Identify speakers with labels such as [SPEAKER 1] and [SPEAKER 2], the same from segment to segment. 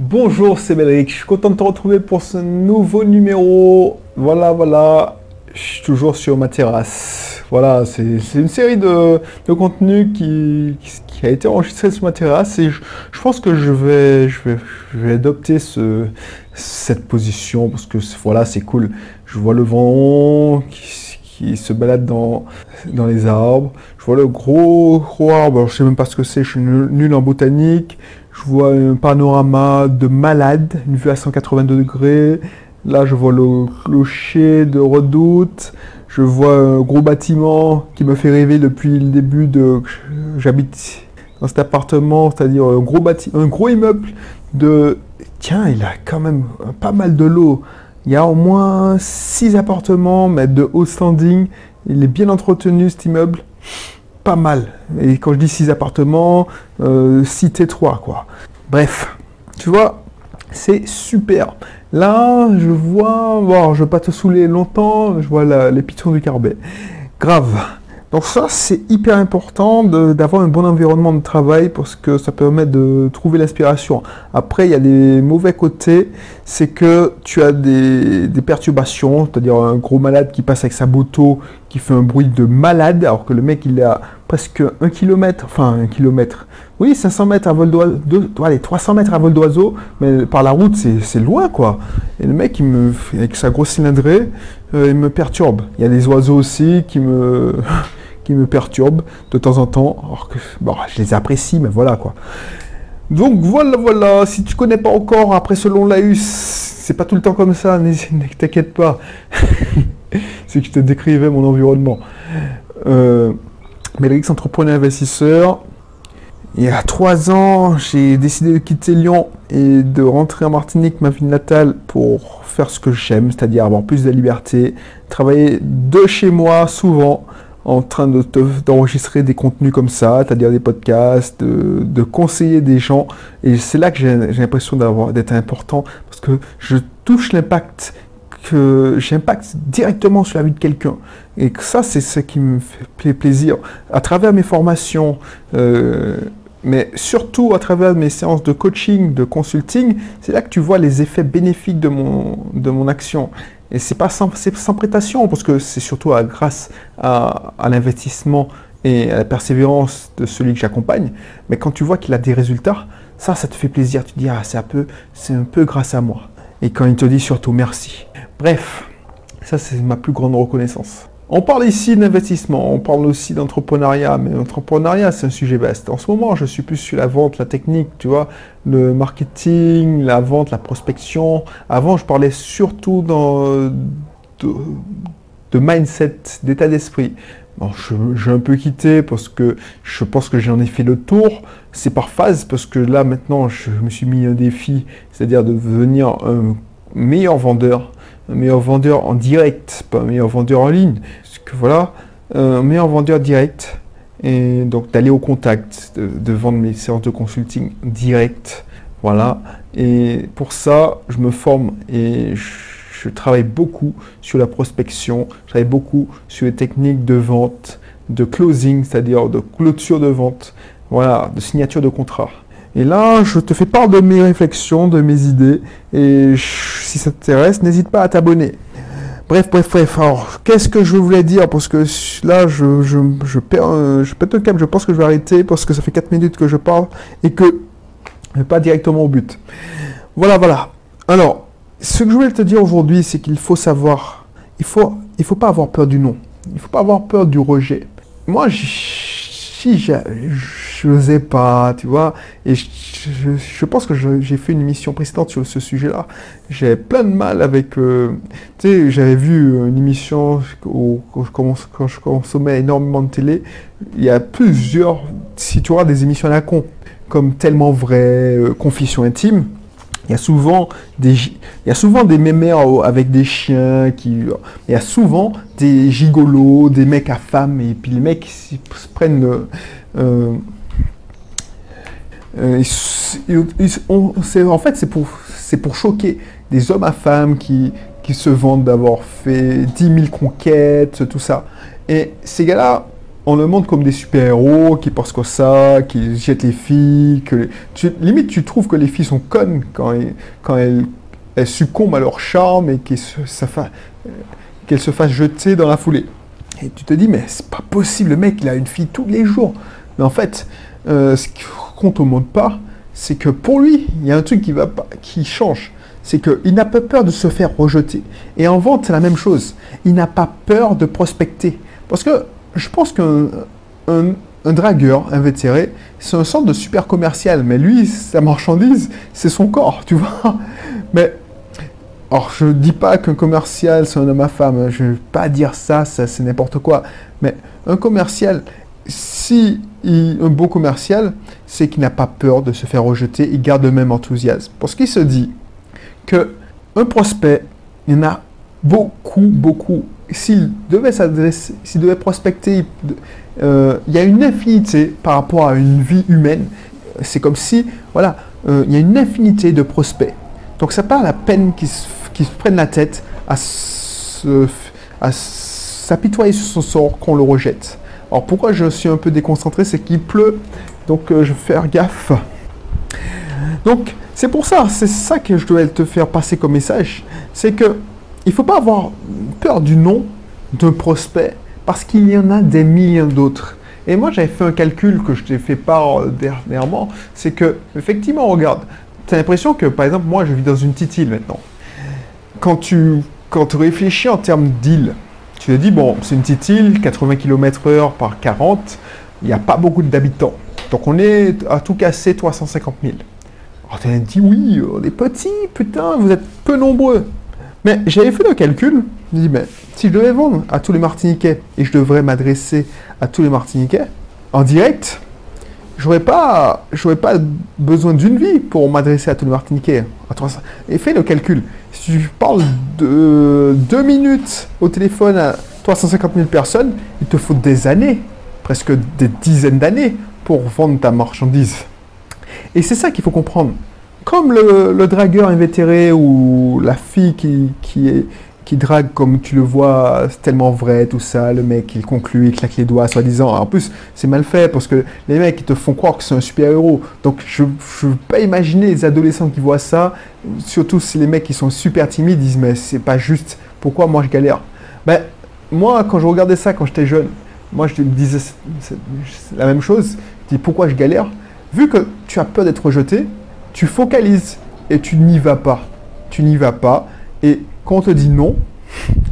[SPEAKER 1] Bonjour, c'est Belric. Je suis content de te retrouver pour ce nouveau numéro. Voilà, voilà. Je suis toujours sur ma terrasse. Voilà, c'est une série de, de contenus qui, a été enregistré sur ma terrasse et je, pense que je vais, adopter ce, cette position parce que voilà, c'est cool. Je vois le vent qui, se balade dans, les arbres. Je vois le gros, arbre. Je sais même pas ce que c'est. Je suis nul en botanique. Je vois un panorama de malade, une vue à 182 degrés. Là, je vois le clocher de Redoute. Je vois un gros bâtiment qui me fait rêver depuis le début de j'habite dans cet appartement, c'est-à-dire un gros bâtiment, un gros immeuble de tiens, il a quand même pas mal de l'eau. Il y a au moins 6 appartements, mais de haut standing. Il est bien entretenu cet immeuble pas mal. Et quand je dis 6 appartements, euh, 6 T3, quoi. Bref, tu vois, c'est super. Là, je vois, bon, je ne vais pas te saouler longtemps, je vois les pitons du Carbet. Grave. Donc ça, c'est hyper important d'avoir un bon environnement de travail parce que ça permet de trouver l'inspiration. Après, il y a des mauvais côtés, c'est que tu as des, perturbations, c'est-à-dire un gros malade qui passe avec sa moto, qui fait un bruit de malade, alors que le mec, il à presque un kilomètre, enfin un kilomètre, oui, 500 mètres à vol d'oiseau, allez, 300 mètres à vol d'oiseau, mais par la route, c'est loin, quoi. Et le mec, il me, avec sa grosse cylindrée, euh, il me perturbe. Il y a des oiseaux aussi qui me... qui me perturbent de temps en temps. Alors que, bon, je les apprécie, mais voilà quoi. Donc voilà, voilà. Si tu connais pas encore, après selon Laus, c'est pas tout le temps comme ça. Ne t'inquiète pas. c'est que je te décrivais mon environnement. Euh, entrepreneur investisseur. Il y a trois ans, j'ai décidé de quitter Lyon et de rentrer en Martinique, ma ville natale, pour faire ce que j'aime, c'est-à-dire avoir plus de liberté, travailler de chez moi souvent, en train d'enregistrer des contenus comme ça, c'est-à-dire des podcasts, de, conseiller des gens. Et c'est là que j'ai l'impression d'être important parce que je touche l'impact que j'impacte directement sur la vie de quelqu'un. Et que ça, c'est ce qui me fait plaisir. À travers mes formations, euh, mais surtout à travers mes séances de coaching, de consulting, c'est là que tu vois les effets bénéfiques de mon, de mon action. Et c'est pas sans, sans prétention, parce que c'est surtout grâce à, l'investissement et à la persévérance de celui que j'accompagne. Mais quand tu vois qu'il a des résultats, ça, ça te fait plaisir. Tu te dis, ah, c'est un peu, c'est un peu grâce à moi. Et quand il te dit surtout merci. Bref, ça, c'est ma plus grande reconnaissance. On parle ici d'investissement, on parle aussi d'entrepreneuriat, mais l'entrepreneuriat, c'est un sujet vaste. En ce moment, je suis plus sur la vente, la technique, tu vois, le marketing, la vente, la prospection. Avant, je parlais surtout de, mindset, d'état d'esprit. J'ai un peu quitté parce que je pense que j'en ai fait le tour. C'est par phase parce que là, maintenant, je me suis mis un défi, c'est-à-dire de devenir un meilleur vendeur un meilleur vendeur en direct, pas un meilleur vendeur en ligne. Parce que voilà, un meilleur vendeur direct. Et donc d'aller au contact, de, vendre mes séances de consulting direct. Voilà. Et pour ça, je me forme et je, travaille beaucoup sur la prospection. Je travaille beaucoup sur les techniques de vente, de closing, c'est-à-dire de clôture de vente. Voilà, de signature de contrat. Et là, je te fais part de mes réflexions, de mes idées. Et si ça t'intéresse, n'hésite pas à t'abonner. Bref, bref, bref. Alors, qu'est-ce que je voulais dire? Parce que là, je, je, je perds, je pète un câble. Je pense que je vais arrêter parce que ça fait 4 minutes que je parle et que pas directement au but. Voilà, voilà. Alors, ce que je voulais te dire aujourd'hui, c'est qu'il faut savoir, il faut, il faut pas avoir peur du non. Il faut pas avoir peur du rejet. Moi, si je n'osais pas, tu vois, et je, pense que j'ai fait une émission précédente sur ce sujet-là. J'ai plein de mal avec, euh, tu sais, j'avais vu une émission où, quand, je consommais énormément de télé, il y a plusieurs, si tu vois, des émissions à la con, comme Tellement Vrai, euh, Confession Intime, il y a souvent des, il y a souvent des mémères avec des chiens qui, il y a souvent des gigolos, des mecs à femmes et puis les mecs se prennent, euh, euh, en fait c'est pour, choquer des hommes à femmes qui, se vendent d'avoir fait 10 000 conquêtes, tout ça. Et ces gars-là, on le montre comme des super-héros qui pensent que ça, qui jettent les filles, que limite tu trouves que les filles sont connes quand, elles, succombent à leur charme et qu'elles se, se fassent jeter dans la foulée. Et tu te dis, mais c'est pas possible, le mec il a une fille tous les jours. Mais en fait, euh, ce qu'on te montre pas, c'est que pour lui, il y a un truc qui, va pas, qui change. C'est qu'il n'a pas peur de se faire rejeter. Et en vente, c'est la même chose. Il n'a pas peur de prospecter. Parce que je pense qu'un un, dragueur invétéré, c'est un centre de super commercial. Mais lui, sa marchandise, c'est son corps, tu vois. Mais, alors, je ne dis pas qu'un commercial, c'est un homme à femme. Je ne vais pas dire ça, ça c'est n'importe quoi. Mais un commercial, si un beau commercial, c'est qu'il n'a pas peur de se faire rejeter, il garde le même enthousiasme. Parce qu'il se dit que un prospect, il y en a beaucoup, beaucoup. S'il devait s'adresser, s'il devait prospecter, euh, il y a une infinité par rapport à une vie humaine. C'est comme si, voilà, euh, il y a une infinité de prospects. Donc ça pas la peine qu'ils se, prennent la tête à s'apitoyer sur son sort qu'on le rejette. Alors pourquoi je suis un peu déconcentré, c'est qu'il pleut, donc euh, je vais faire gaffe. Donc c'est pour ça, c'est ça que je dois te faire passer comme message, c'est que il faut pas avoir peur du nom d'un prospect parce qu'il y en a des millions d'autres. Et moi j'avais fait un calcul que je t'ai fait part euh, dernièrement, c'est que effectivement regarde, tu as l'impression que par exemple moi je vis dans une petite île maintenant. Quand tu quand tu réfléchis en termes d'île, tu te dis, bon, c'est une petite île, 80 km/h par 40, il n'y a pas beaucoup d'habitants. Donc on est à tout casser 350 000. Alors tu dit, oui, on est petit, putain, vous êtes peu nombreux. Mais j'avais fait le calcul, je me dis, mais si je devais vendre à tous les Martiniquais et je devrais m'adresser à tous les Martiniquais en direct, j'aurais pas, j'aurais pas besoin d'une vie pour m'adresser à tous les Martiniquais. Et fais le calcul. Si tu parles de deux minutes au téléphone à 350 000 personnes, il te faut des années, presque des dizaines d'années pour vendre ta marchandise. Et c'est ça qu'il faut comprendre. Comme le, dragueur invétéré ou la fille qui, qui est, qui drague comme tu le vois, c'est tellement vrai, tout ça. Le mec, il conclut, il claque les doigts, soi-disant. En plus, c'est mal fait parce que les mecs, ils te font croire que c'est un super-héros. Donc, je ne veux pas imaginer les adolescents qui voient ça, surtout si les mecs qui sont super timides disent, mais c'est pas juste, pourquoi moi je galère? Ben, moi, quand je regardais ça quand j'étais jeune, moi je me disais la même chose. Je dis, pourquoi je galère? Vu que tu as peur d'être rejeté, tu focalises et tu n'y vas pas. Tu n'y vas pas. Et quand on te dit non,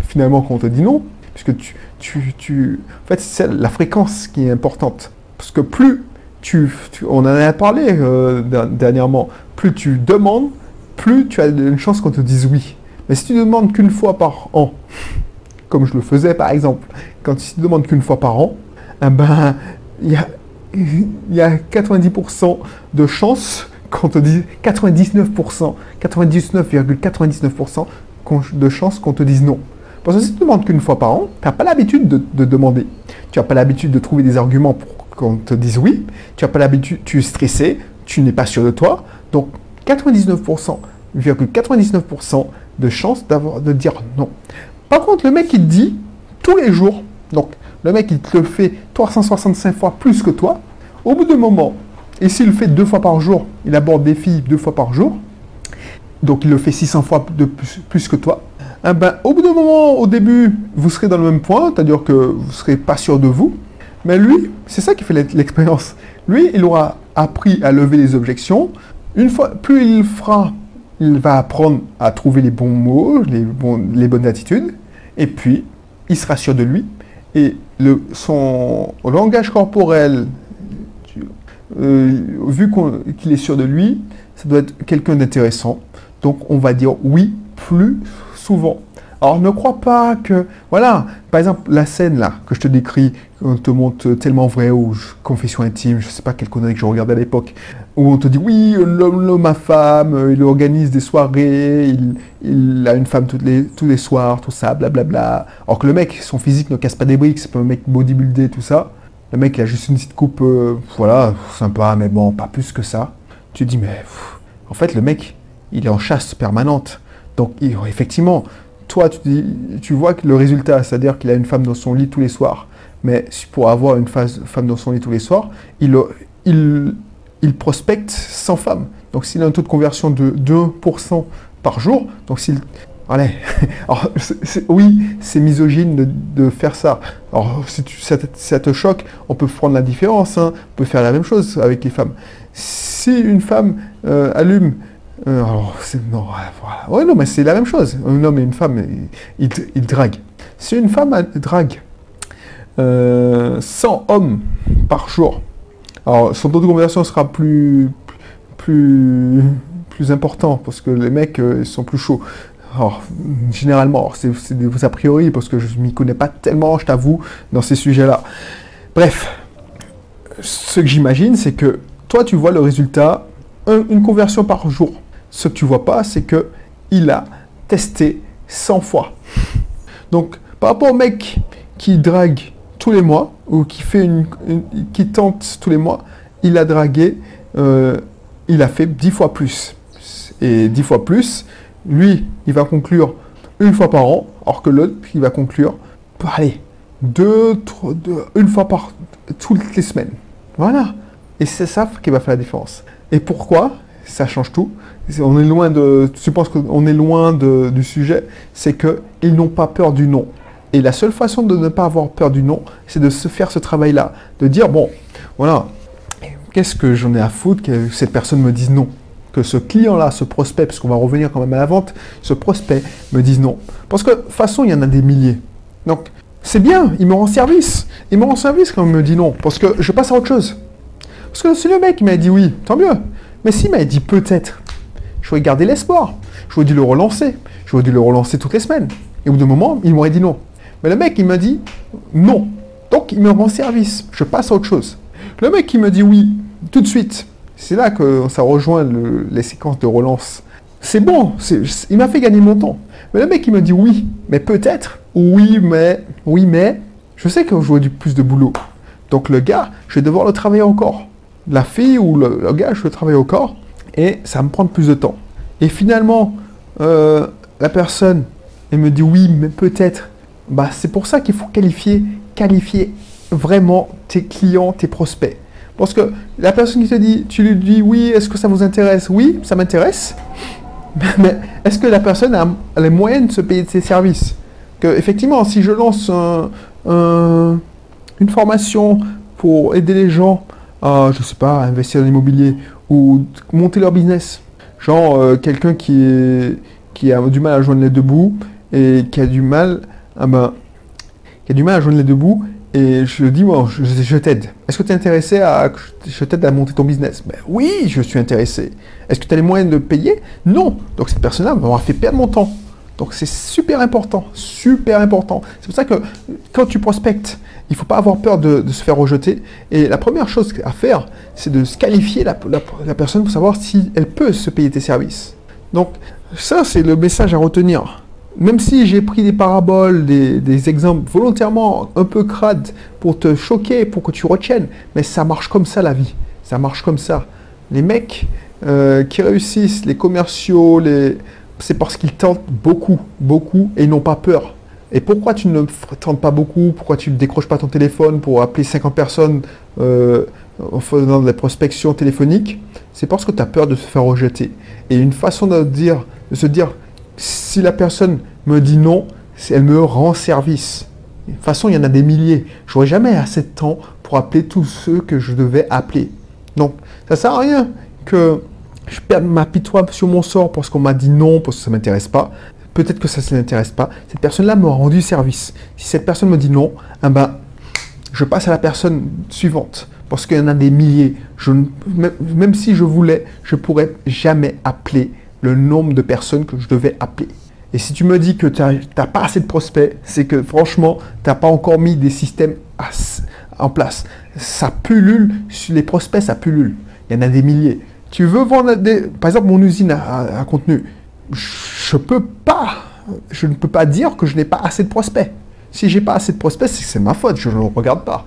[SPEAKER 1] finalement, quand on te dit non, puisque tu, tu, tu en fait, c'est la fréquence qui est importante. Parce que plus tu, on en a parlé euh, dernièrement, plus tu demandes, plus tu as une chance qu'on te dise oui. Mais si tu demandes qu'une fois par an, comme je le faisais par exemple, quand tu demandes qu'une fois par an, eh ben, il y a, y a 90% de chances qu'on te dise 99%, 99,99% de chances qu'on te dise non. Parce que si tu demandes qu'une fois par an, tu n'as pas l'habitude de, demander. Tu n'as pas l'habitude de trouver des arguments pour qu'on te dise oui. Tu pas l'habitude, tu es stressé, tu n'es pas sûr de toi. Donc 99%, 99% de chances d'avoir de dire non. Par contre, le mec il te dit tous les jours, donc le mec il te le fait 365 fois plus que toi, au bout d'un moment, et s'il le fait deux fois par jour, il aborde des filles deux fois par jour, donc il le fait 600 fois plus, que toi, eh ben, au bout d'un moment, au début, vous serez dans le même point, c'est-à-dire que vous ne serez pas sûr de vous, mais lui, c'est ça qui fait l'expérience. Lui, il aura appris à lever les objections. Plus il fera, il va apprendre à trouver les bons mots, les, bonnes attitudes, et puis il sera sûr de lui. Et son langage corporel, euh, vu qu'il est sûr de lui, ça doit être quelqu'un d'intéressant. Donc on va dire oui plus souvent. Alors ne crois pas que, voilà, par exemple la scène là que je te décris, on te montre tellement vrai ou confession intime, je sais pas quelle connerie que je regardais à l'époque, où on te dit oui, l'homme ma femme, il organise des soirées, il, a une femme toutes les, tous les soirs, tout ça, blablabla. Alors que le mec, son physique ne casse pas des briques, c'est pas un mec bodybuildé, tout ça. Le mec, il a juste une petite coupe, euh, voilà, sympa, mais bon, pas plus que ça. Tu te dis, mais en fait, le mec, il est en chasse permanente. Donc, effectivement, toi, tu, vois que le résultat, c'est-à-dire qu'il a une femme dans son lit tous les soirs. mais pour avoir une femme dans son lit tous les soirs, il, prospecte 100 femmes. Donc s'il a un taux de conversion de 2% par jour, donc s'il... Allez, oui, c'est misogyne de, faire ça. Alors si ça, te choque, on peut prendre la différence, hein. on peut faire la même chose avec les femmes. Si une femme euh, allume euh, alors, c'est, non, voilà. Ouais, non, mais c'est la même chose. Un homme et une femme, ils, ils, draguent. Si une femme drague 100 euh, hommes par jour, alors son taux de conversion sera plus, plus, plus important parce que les mecs sont plus chauds. Alors, généralement, c'est, des a priori parce que je m'y connais pas tellement, je t'avoue, dans ces sujets-là. Bref, ce que j'imagine, c'est que toi, tu vois le résultat, une conversion par jour. Ce que tu vois pas, c'est que il a testé 100 fois. Donc, par rapport au mec qui drague tous les mois, ou qui, fait une, qui tente tous les mois, il a dragué, euh, il a fait 10 fois plus. Et 10 fois plus, lui, il va conclure une fois par an, alors que l'autre, il va conclure, allez, deux, trois, deux, une fois par toutes les semaines. Voilà. Et c'est ça qui va faire la différence. Et pourquoi? Ça change tout. On est loin de. Tu penses qu'on est loin du sujet C'est qu'ils n'ont pas peur du non. Et la seule façon de ne pas avoir peur du non, c'est de se faire ce travail-là. De dire, bon, voilà, qu'est-ce que j'en ai à foutre que cette personne me dise non? Que ce client-là, ce prospect, parce qu'on va revenir quand même à la vente, ce prospect me dise non. Parce que de toute façon, il y en a des milliers. Donc, c'est bien, il me rend service. Il me rend service quand il me dit non, parce que je passe à autre chose. Parce que si le mec m'a dit oui, tant mieux. Mais s'il m'a dit peut-être, j'aurais gardé l'espoir. J'aurais dû le relancer. J'aurais dû le relancer toutes les semaines. Et au bout d'un moment, il m'aurait dit non. Mais le mec, il m'a dit non. Donc, il me rend service. Je passe à autre chose. Le mec qui me dit oui, tout de suite, c'est là que ça rejoint les séquences de relance. C'est bon, il m'a fait gagner mon temps. Mais le mec, il me dit oui, mais peut-être, oui, mais, oui, mais, je sais que j'aurai du plus de boulot. Donc le gars, je vais devoir le travailler encore. La fille ou le, gars, je le travailler encore, et ça me prendre plus de temps. Et finalement, euh, la personne, elle me dit oui, mais peut-être. Bah, c'est pour ça qu'il faut qualifier, qualifier vraiment tes clients, tes prospects. Parce que la personne qui te dit, tu lui dis oui, est-ce que ça vous intéresse? Oui, ça m'intéresse. Mais est-ce que la personne a, les moyens de se payer de ses services? Que effectivement, si je lance une formation pour aider les gens à, je sais pas, investir dans l'immobilier ou monter leur business, genre euh, quelqu'un qui, qui a du mal à joindre les deux bouts et qui a du mal, ah ben, qui a du mal à joindre les deux bouts et je dis, bon, je, t'aide. Est-ce que tu es intéressé à. Je t'aide à monter ton business? Ben, Oui, je suis intéressé. Est-ce que tu as les moyens de payer? Non. Donc cette personne-là m'aura fait perdre mon temps. Donc c'est super important, super important. C'est pour ça que quand tu prospectes, il ne faut pas avoir peur de, se faire rejeter. Et la première chose à faire, c'est de se qualifier la, personne pour savoir si elle peut se payer tes services. Donc ça, c'est le message à retenir même si j'ai pris des paraboles, des, exemples volontairement un peu crades pour te choquer, pour que tu retiennes, mais ça marche comme ça la vie. Ça marche comme ça. Les mecs euh, qui réussissent, les commerciaux, les... c'est parce qu'ils tentent beaucoup, beaucoup et n'ont pas peur. Et pourquoi tu ne tentes pas beaucoup? Pourquoi tu ne décroches pas ton téléphone pour appeler 50 personnes euh, en faisant de la prospection téléphonique C'est parce que tu as peur de se faire rejeter. Et une façon de, dire, de se dire, si la personne me dit non, elle me rend service. De toute façon, il y en a des milliers. Je n'aurai jamais assez de temps pour appeler tous ceux que je devais appeler. Donc, ça ne sert à rien que je perde ma pitoie sur mon sort parce qu'on m'a dit non, parce que ça ne m'intéresse pas. Peut-être que ça ne s'intéresse pas. Cette personne-là m'a rendu service. Si cette personne me dit non, eh ben, je passe à la personne suivante. Parce qu'il y en a des milliers. Même si je voulais, je ne pourrais jamais appeler le nombre de personnes que je devais appeler. Et si tu me dis que tu n'as pas assez de prospects, c'est que franchement, tu n'as pas encore mis des systèmes en place. Ça pullule, les prospects, ça pullule. Il y en a des milliers. Tu veux vendre des... Par exemple, mon usine à, contenu, je peux pas, je ne peux pas dire que je n'ai pas assez de prospects. Si j'ai pas assez de prospects, c'est ma faute, je ne regarde pas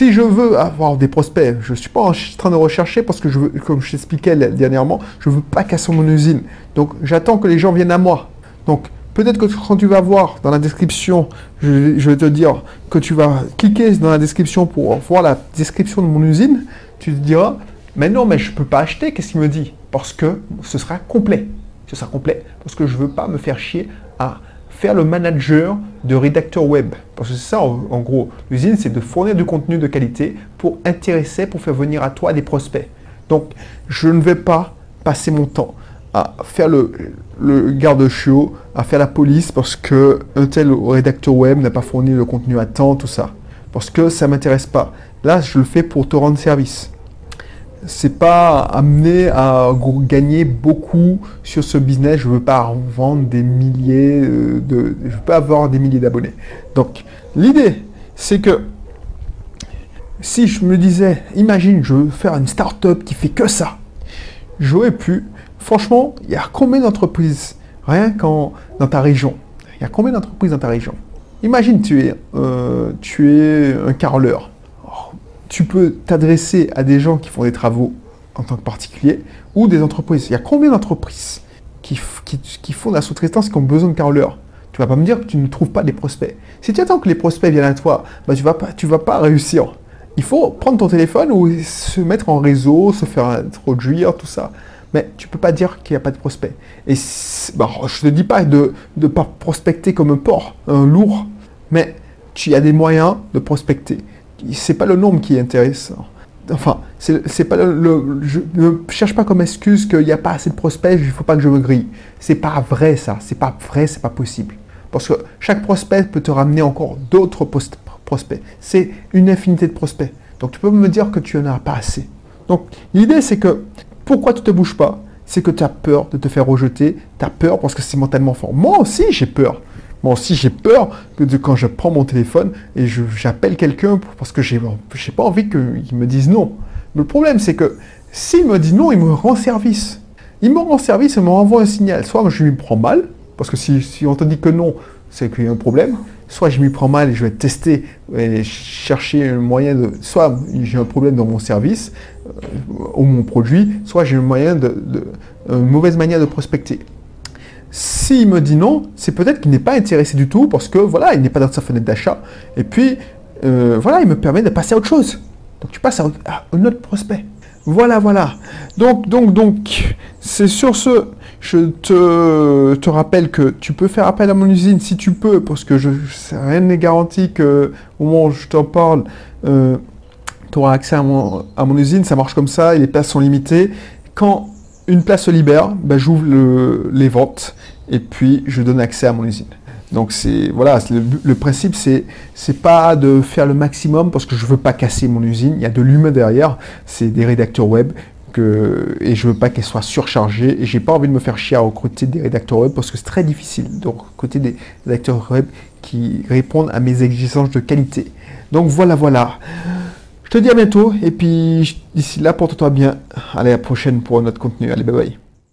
[SPEAKER 1] si je veux avoir des prospects, je ne suis pas en train de rechercher parce que je veux, comme je t'expliquais dernièrement, je ne veux pas casser mon usine. Donc j'attends que les gens viennent à moi. Donc Peut-être que quand tu vas voir dans la description, je, vais te dire que tu vas cliquer dans la description pour voir la description de mon usine, tu te diras, mais non, mais je ne peux pas acheter, qu'est-ce qu'il me dit? Parce que ce sera complet. Ce sera complet parce que je ne veux pas me faire chier à faire le manager de rédacteur web. Parce que c'est ça, en, gros. L'usine, c'est de fournir du contenu de qualité pour intéresser, pour faire venir à toi des prospects. Donc, je ne vais pas passer mon temps à faire le, le garde-chiot, à faire la police parce que un tel rédacteur web n'a pas fourni le contenu à temps, tout ça. Parce que ça ne m'intéresse pas. Là, je le fais pour te rendre service c'est pas amené à gagner beaucoup sur ce business. Je veux pas vendre des milliers euh, de, je veux pas avoir des milliers d'abonnés. Donc, l'idée, c'est que si je me disais, imagine, je veux faire une start-up qui fait que ça, j'aurais pu, franchement, il y a combien d'entreprises, rien qu'en dans ta région, il y a combien d'entreprises dans ta région? Imagine, tu es, euh, tu es un carreleur tu peux t'adresser à des gens qui font des travaux en tant que particulier ou des entreprises. Il y a combien d'entreprises qui, font de la sous-traitance qui ont besoin de caroleurs Tu vas pas me dire que tu ne trouves pas des prospects. Si tu attends que les prospects viennent à toi, bah, tu vas vas pas réussir. Il faut prendre ton téléphone ou se mettre en réseau, se faire introduire, tout ça. Mais tu peux pas dire qu'il n'y a pas de prospects. Et bah, je te dis pas de ne pas prospecter comme un porc, un lourd, mais tu as des moyens de prospecter c'est pas le nombre qui est intéressant. Enfin, c'est pas le, je ne cherche pas comme excuse qu'il n'y a pas assez de prospects, il faut pas que je me grille. C'est pas vrai ça, c'est pas vrai, c'est pas possible. Parce que chaque prospect peut te ramener encore d'autres prospects. C'est une infinité de prospects. Donc tu peux me dire que tu n'en as pas assez. Donc l'idée c'est que pourquoi tu te bouges pas? C'est que tu as peur de te faire rejeter, tu as peur parce que c'est mentalement fort. Moi aussi j'ai peur. Moi aussi, j'ai peur que de, quand je prends mon téléphone et j'appelle quelqu'un parce que j'ai n'ai pas envie qu'il me dise non. Mais le problème, c'est que s'il me dit non, il me rend service. Il me rend service et me renvoie un signal. Soit je lui prends mal, parce que si, on te dit que non, c'est qu'il y a un problème. Soit je m'y prends mal et je vais tester et chercher un moyen de. Soit j'ai un problème dans mon service euh, ou mon produit, soit j'ai une mauvaise manière de prospecter. S'il me dit non, c'est peut-être qu'il n'est pas intéressé du tout parce que voilà, il n'est pas dans sa fenêtre d'achat. Et puis, euh, voilà, il me permet de passer à autre chose. Donc tu passes à, un autre prospect. Voilà, voilà. Donc, donc, donc, c'est sur ce, je te, rappelle que tu peux faire appel à mon usine si tu peux, parce que je, rien n'est garanti que au moment où je t'en parle, euh, tu auras accès à mon usine. Ça marche comme ça, et les places sont limitées. Quand une place se libère, ben, j'ouvre les ventes et puis je donne accès à mon usine. Donc c'est voilà, le, principe c'est c'est pas de faire le maximum parce que je veux pas casser mon usine. Il y a de l'humain derrière, c'est des rédacteurs web que et je veux pas qu'elle soit surchargée et j'ai pas envie de me faire chier à recruter des rédacteurs web parce que c'est très difficile de recruter des rédacteurs web qui répondent à mes exigences de qualité. Donc voilà voilà. Je te dis à bientôt et puis d'ici là porte-toi bien. Allez à la prochaine pour notre contenu. Allez bye bye.